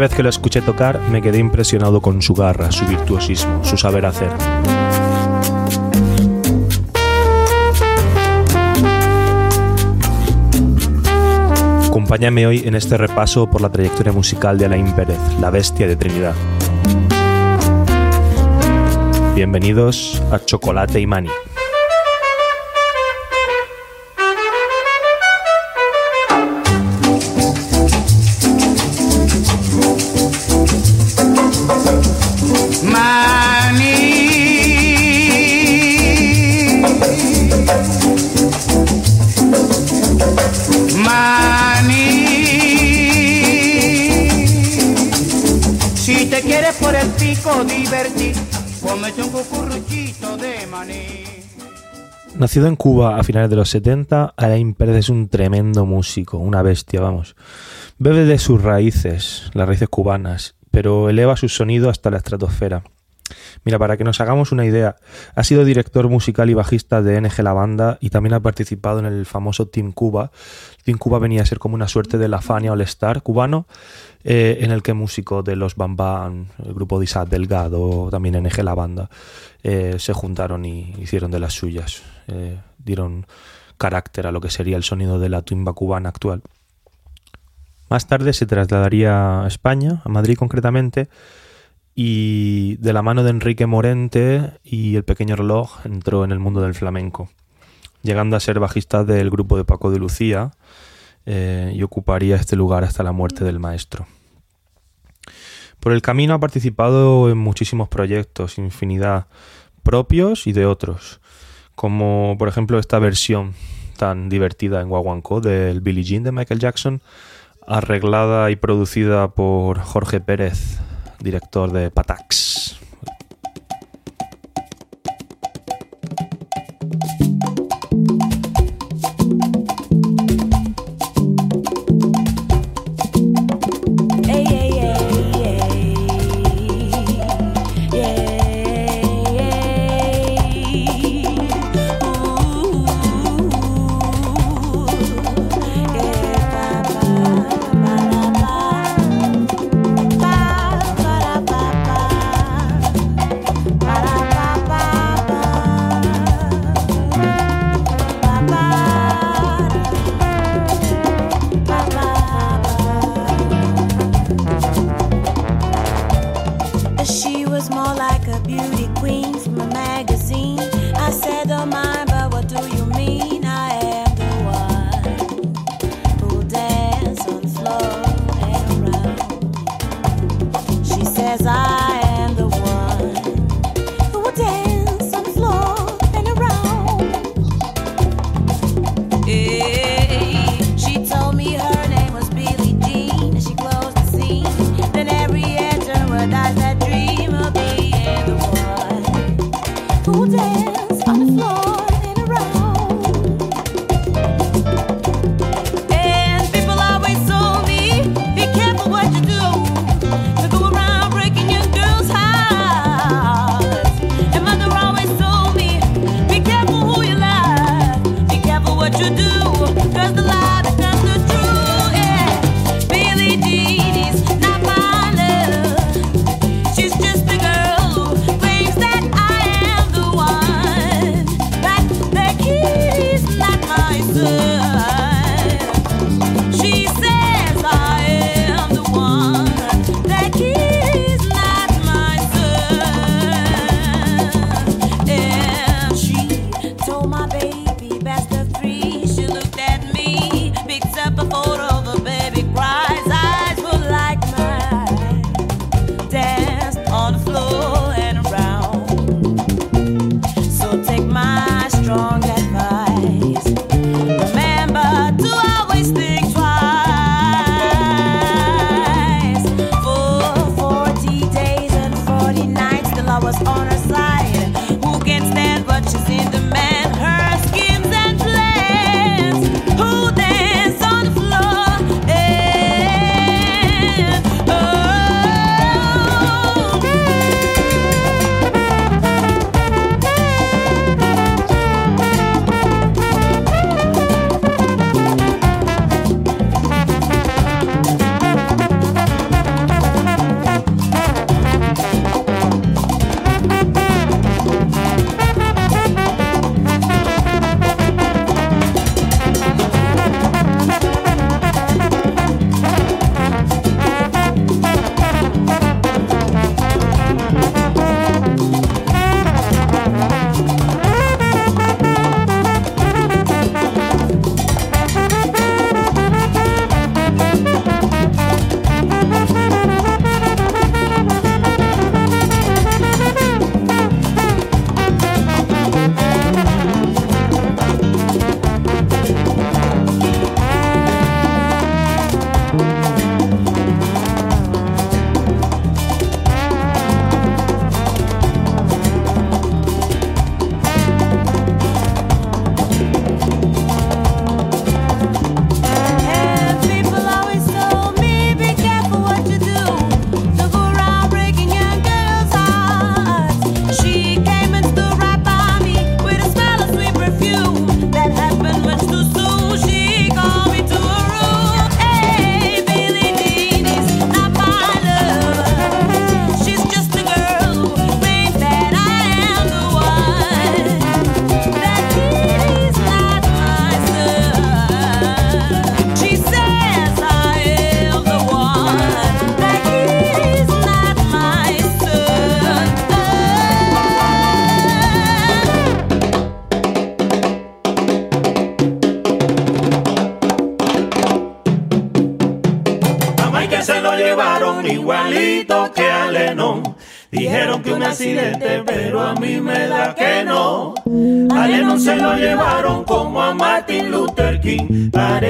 vez que lo escuché tocar me quedé impresionado con su garra, su virtuosismo, su saber hacer. Acompáñame hoy en este repaso por la trayectoria musical de Alain Pérez, la bestia de Trinidad. Bienvenidos a Chocolate y Mani. Nacido en Cuba a finales de los 70, Alain Pérez es un tremendo músico, una bestia, vamos. Bebe de sus raíces, las raíces cubanas, pero eleva su sonido hasta la estratosfera. Mira, para que nos hagamos una idea, ha sido director musical y bajista de NG La Banda y también ha participado en el famoso Team Cuba. Team Cuba venía a ser como una suerte de la Fania All Star cubano, eh, en el que músicos de los Bambam, el grupo de Isaac Delgado, también NG La Banda, eh, se juntaron y hicieron de las suyas. Eh, dieron carácter a lo que sería el sonido de la tumba cubana actual. Más tarde se trasladaría a España, a Madrid concretamente, y de la mano de Enrique Morente y el pequeño reloj entró en el mundo del flamenco, llegando a ser bajista del grupo de Paco de Lucía eh, y ocuparía este lugar hasta la muerte del maestro. Por el camino ha participado en muchísimos proyectos, infinidad propios y de otros como por ejemplo esta versión tan divertida en Guaguancó del Billie Jean de Michael Jackson, arreglada y producida por Jorge Pérez, director de Patax.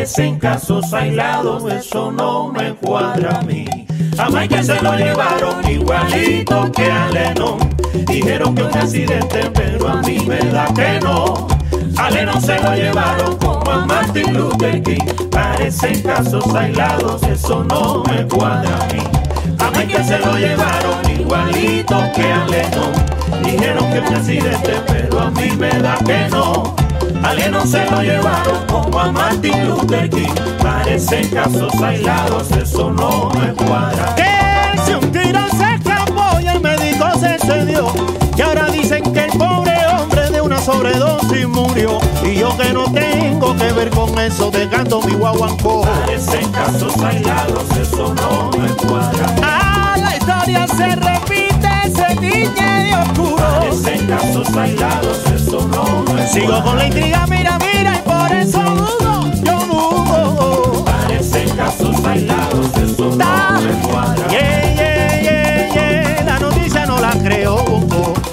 King. Parecen casos aislados, eso no me cuadra a mí. A Michael se lo llevaron igualito que a Lennon. Dijeron que un accidente, pero a mí me da que no. A Lennon se lo llevaron como a Martin Luther King. Parecen casos aislados, eso no me cuadra a mí. A Michael se lo llevaron igualito que a Lennon. Dijeron que un accidente, pero a mí me da que no. A Lennon se lo llevaron como a Martin Luther King. Parecen casos aislados, eso no me cuadra. Que si un tiro se escapó y el médico se excedió. Y ahora dicen que el pobre hombre de una sobredosis murió. Y yo que no tengo que ver con eso, dejando mi guaguancó. Parecen casos aislados, eso no me cuadra. Ah, la historia se repite, se tiñe de oscuro. Parecen casos aislados, eso no Sigo con la intriga, mira, mira, y por eso dudo, yo dudo. Parecen casos aislados, eso no Da. me cuadra. Yeah, yeah, yeah, yeah, la noticia no la creo.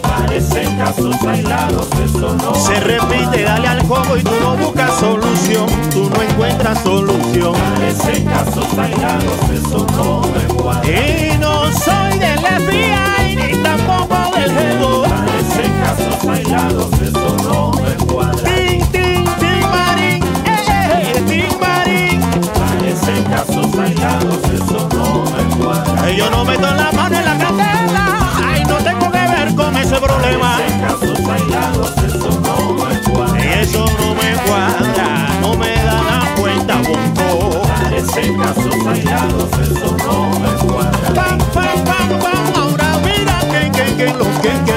Parecen casos aislados, eso no Se me repite, cuadra. dale al juego y tú no buscas solución, tú no encuentras solución. Parecen casos aislados, eso no me cuadra. Y no soy del FBI tampoco del juego. Parecen casos eso no me cuadra. Tin, tin, tin, marín, eh, eh, tin, marín. Parecen casos aislados, eso no me cuadra. Ay, Yo no meto la mano en la candela, ay, no tengo que ver con ese problema. Parecen casos aislados, eso no me Y cuadra. eso no me cuadra, no me da la cuenta, bonco. Parecen casos aislados, eso no me cuadra. Que, que, que,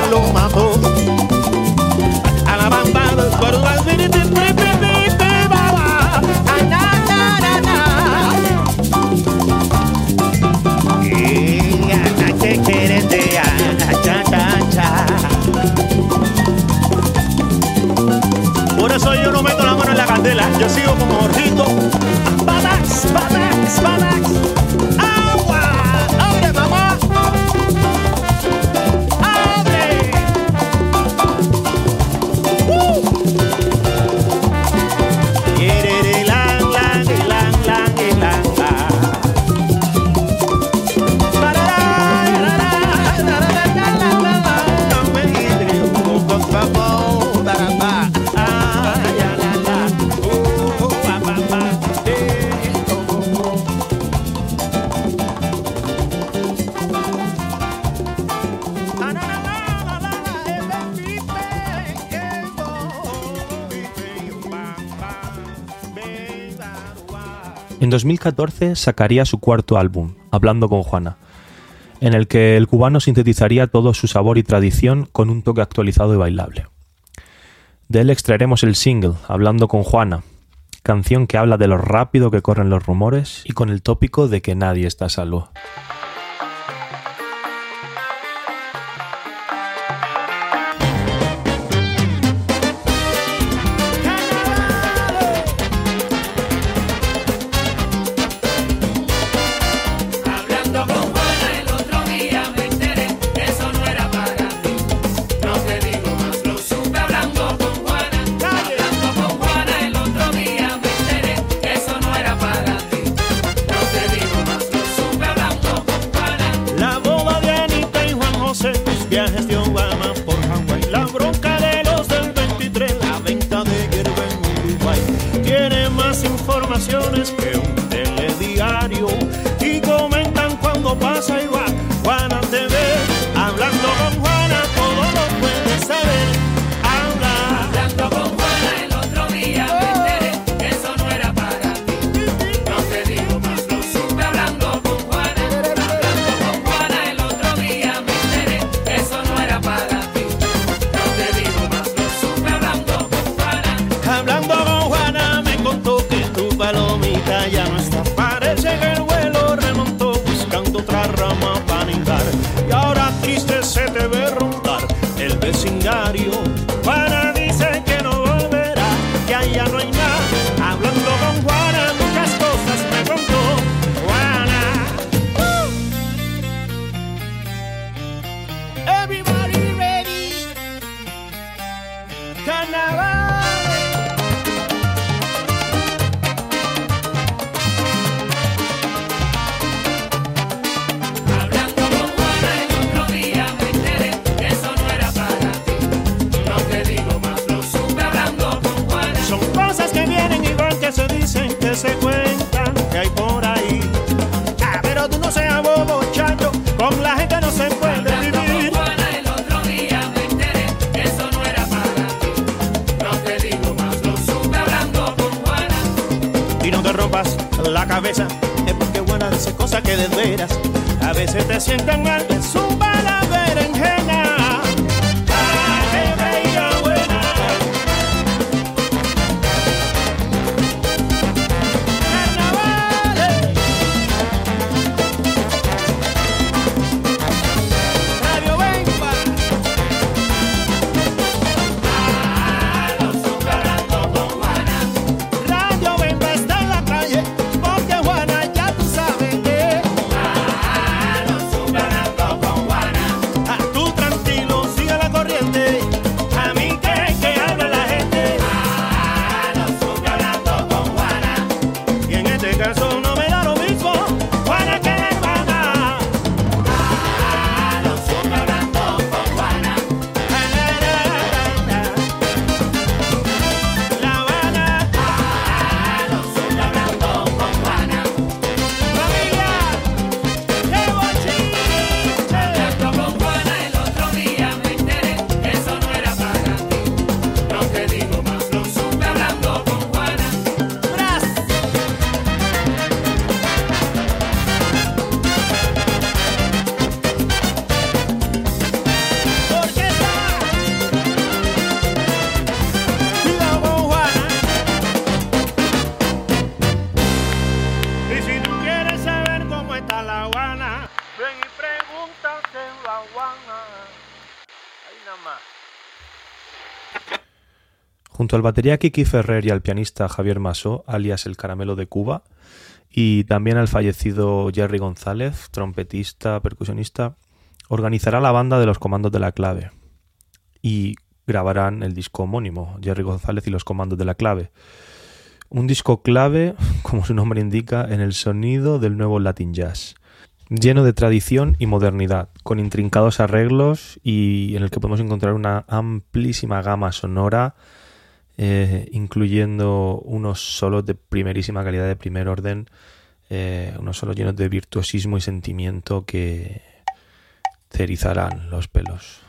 2014 sacaría su cuarto álbum, Hablando con Juana, en el que el cubano sintetizaría todo su sabor y tradición con un toque actualizado y bailable. De él extraeremos el single, Hablando con Juana, canción que habla de lo rápido que corren los rumores y con el tópico de que nadie está a salvo. Es porque buena dice cosas que de veras a veces te sientan mal, es un Junto al batería Kiki Ferrer y al pianista Javier Masó, alias el Caramelo de Cuba, y también al fallecido Jerry González, trompetista, percusionista, organizará la banda de los Comandos de la Clave y grabarán el disco homónimo, Jerry González y los Comandos de la Clave. Un disco clave, como su nombre indica, en el sonido del nuevo Latin Jazz, lleno de tradición y modernidad, con intrincados arreglos y en el que podemos encontrar una amplísima gama sonora eh, incluyendo unos solos de primerísima calidad, de primer orden, eh, unos solos llenos de virtuosismo y sentimiento que te erizarán los pelos.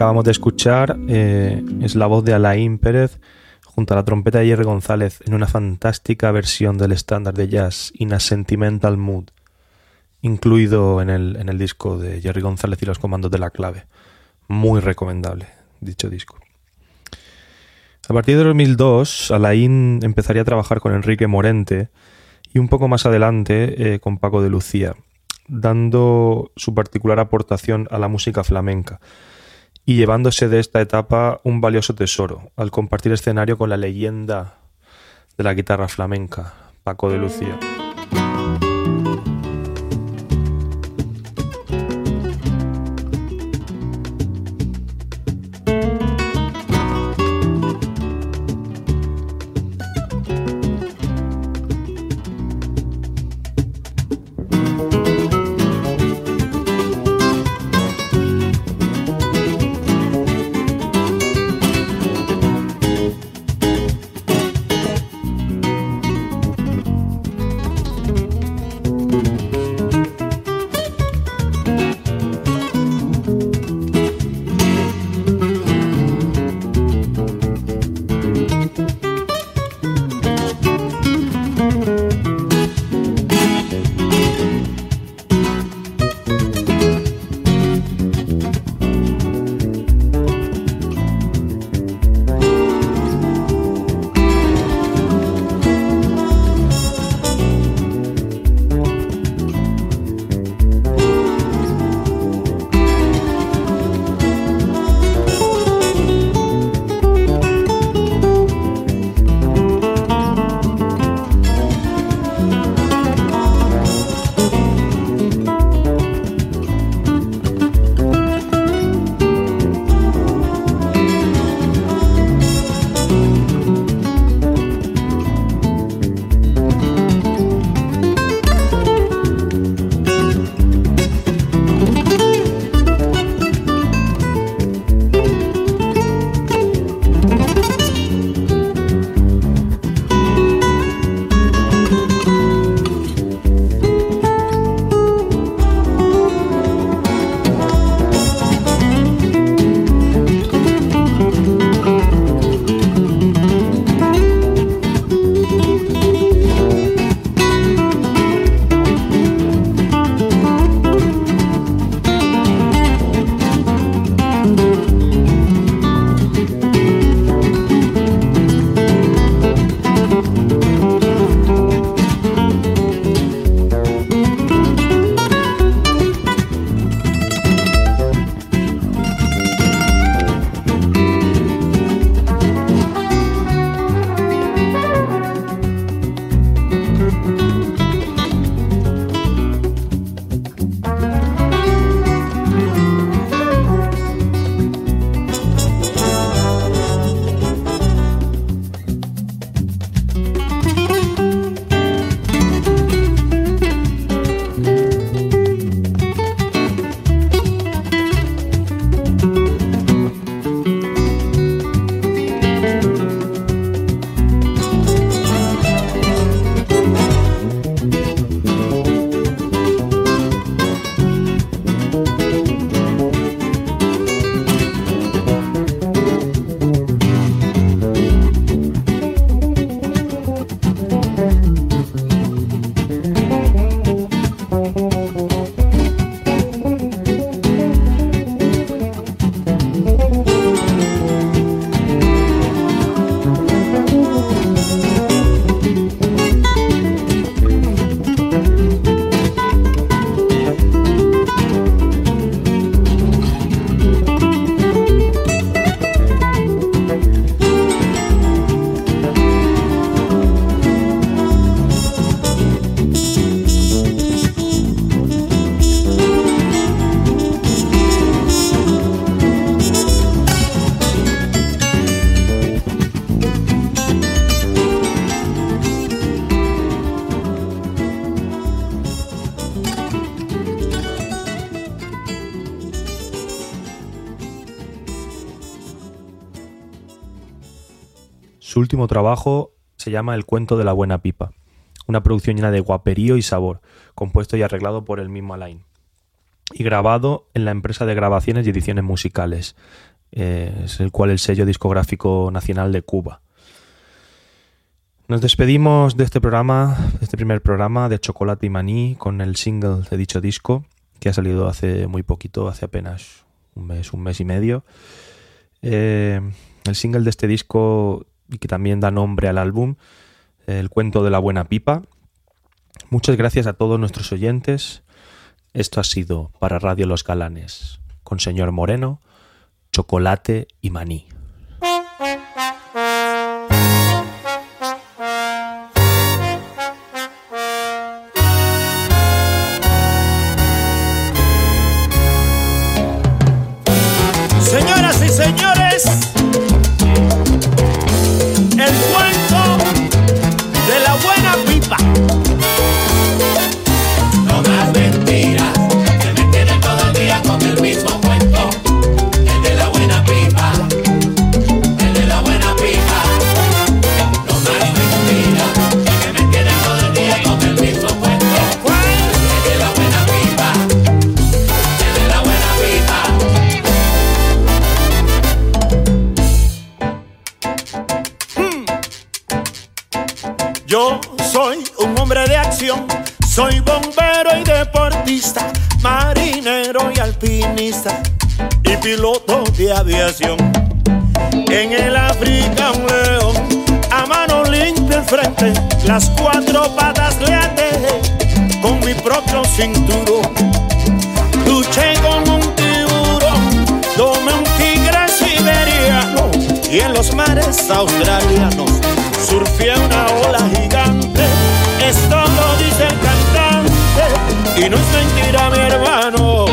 Acabamos de escuchar eh, es la voz de Alain Pérez junto a la trompeta de Jerry González en una fantástica versión del estándar de jazz In a Sentimental Mood, incluido en el, en el disco de Jerry González y los comandos de la clave. Muy recomendable dicho disco. A partir de 2002, Alain empezaría a trabajar con Enrique Morente y un poco más adelante eh, con Paco de Lucía, dando su particular aportación a la música flamenca y llevándose de esta etapa un valioso tesoro al compartir escenario con la leyenda de la guitarra flamenca, Paco de Lucía. Su último trabajo se llama El cuento de la buena pipa, una producción llena de guaperío y sabor, compuesto y arreglado por el mismo Alain, y grabado en la empresa de grabaciones y ediciones musicales, eh, es el cual el sello discográfico nacional de Cuba. Nos despedimos de este programa, de este primer programa de Chocolate y Maní, con el single de dicho disco, que ha salido hace muy poquito, hace apenas un mes, un mes y medio. Eh, el single de este disco, y que también da nombre al álbum, El cuento de la buena pipa. Muchas gracias a todos nuestros oyentes. Esto ha sido para Radio Los Galanes, con señor Moreno, Chocolate y Maní. Las cuatro patas le até con mi propio cinturón. Luché con un tiburón, tomé un tigre siberiano y en los mares australianos surfé una ola gigante. Esto lo dice el cantante y no es mentira, mi hermano.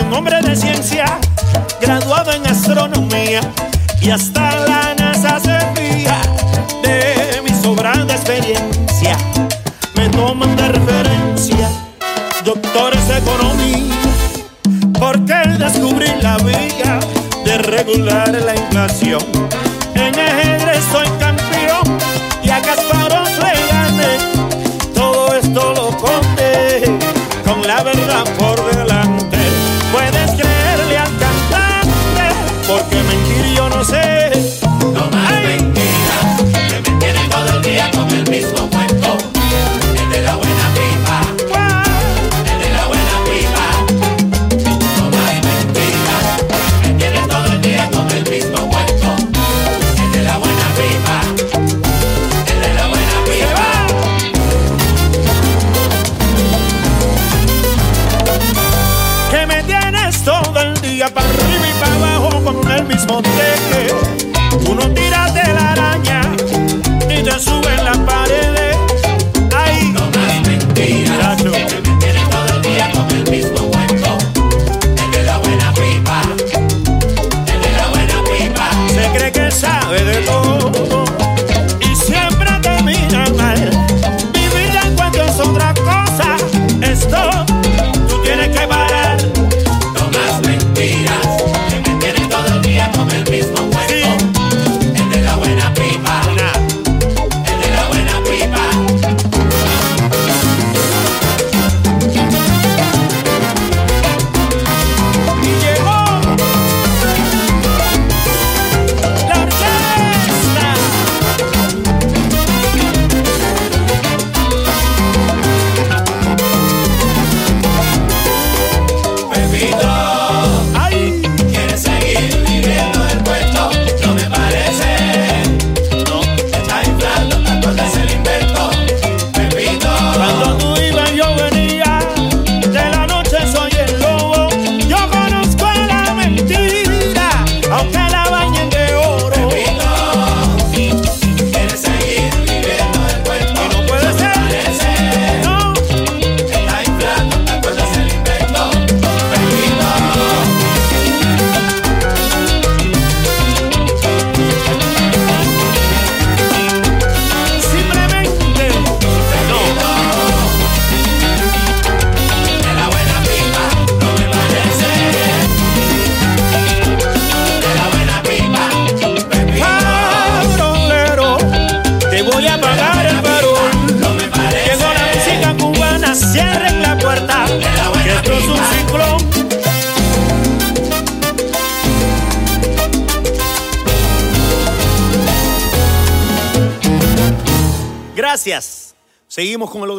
Un hombre de ciencia, graduado en astronomía y hasta la NASA se fía de mi sobrada experiencia. Me toman de referencia doctores de economía porque descubrí la vía de regular la inflación. En ajedrez soy campeón y a Kasparov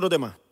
Gracias.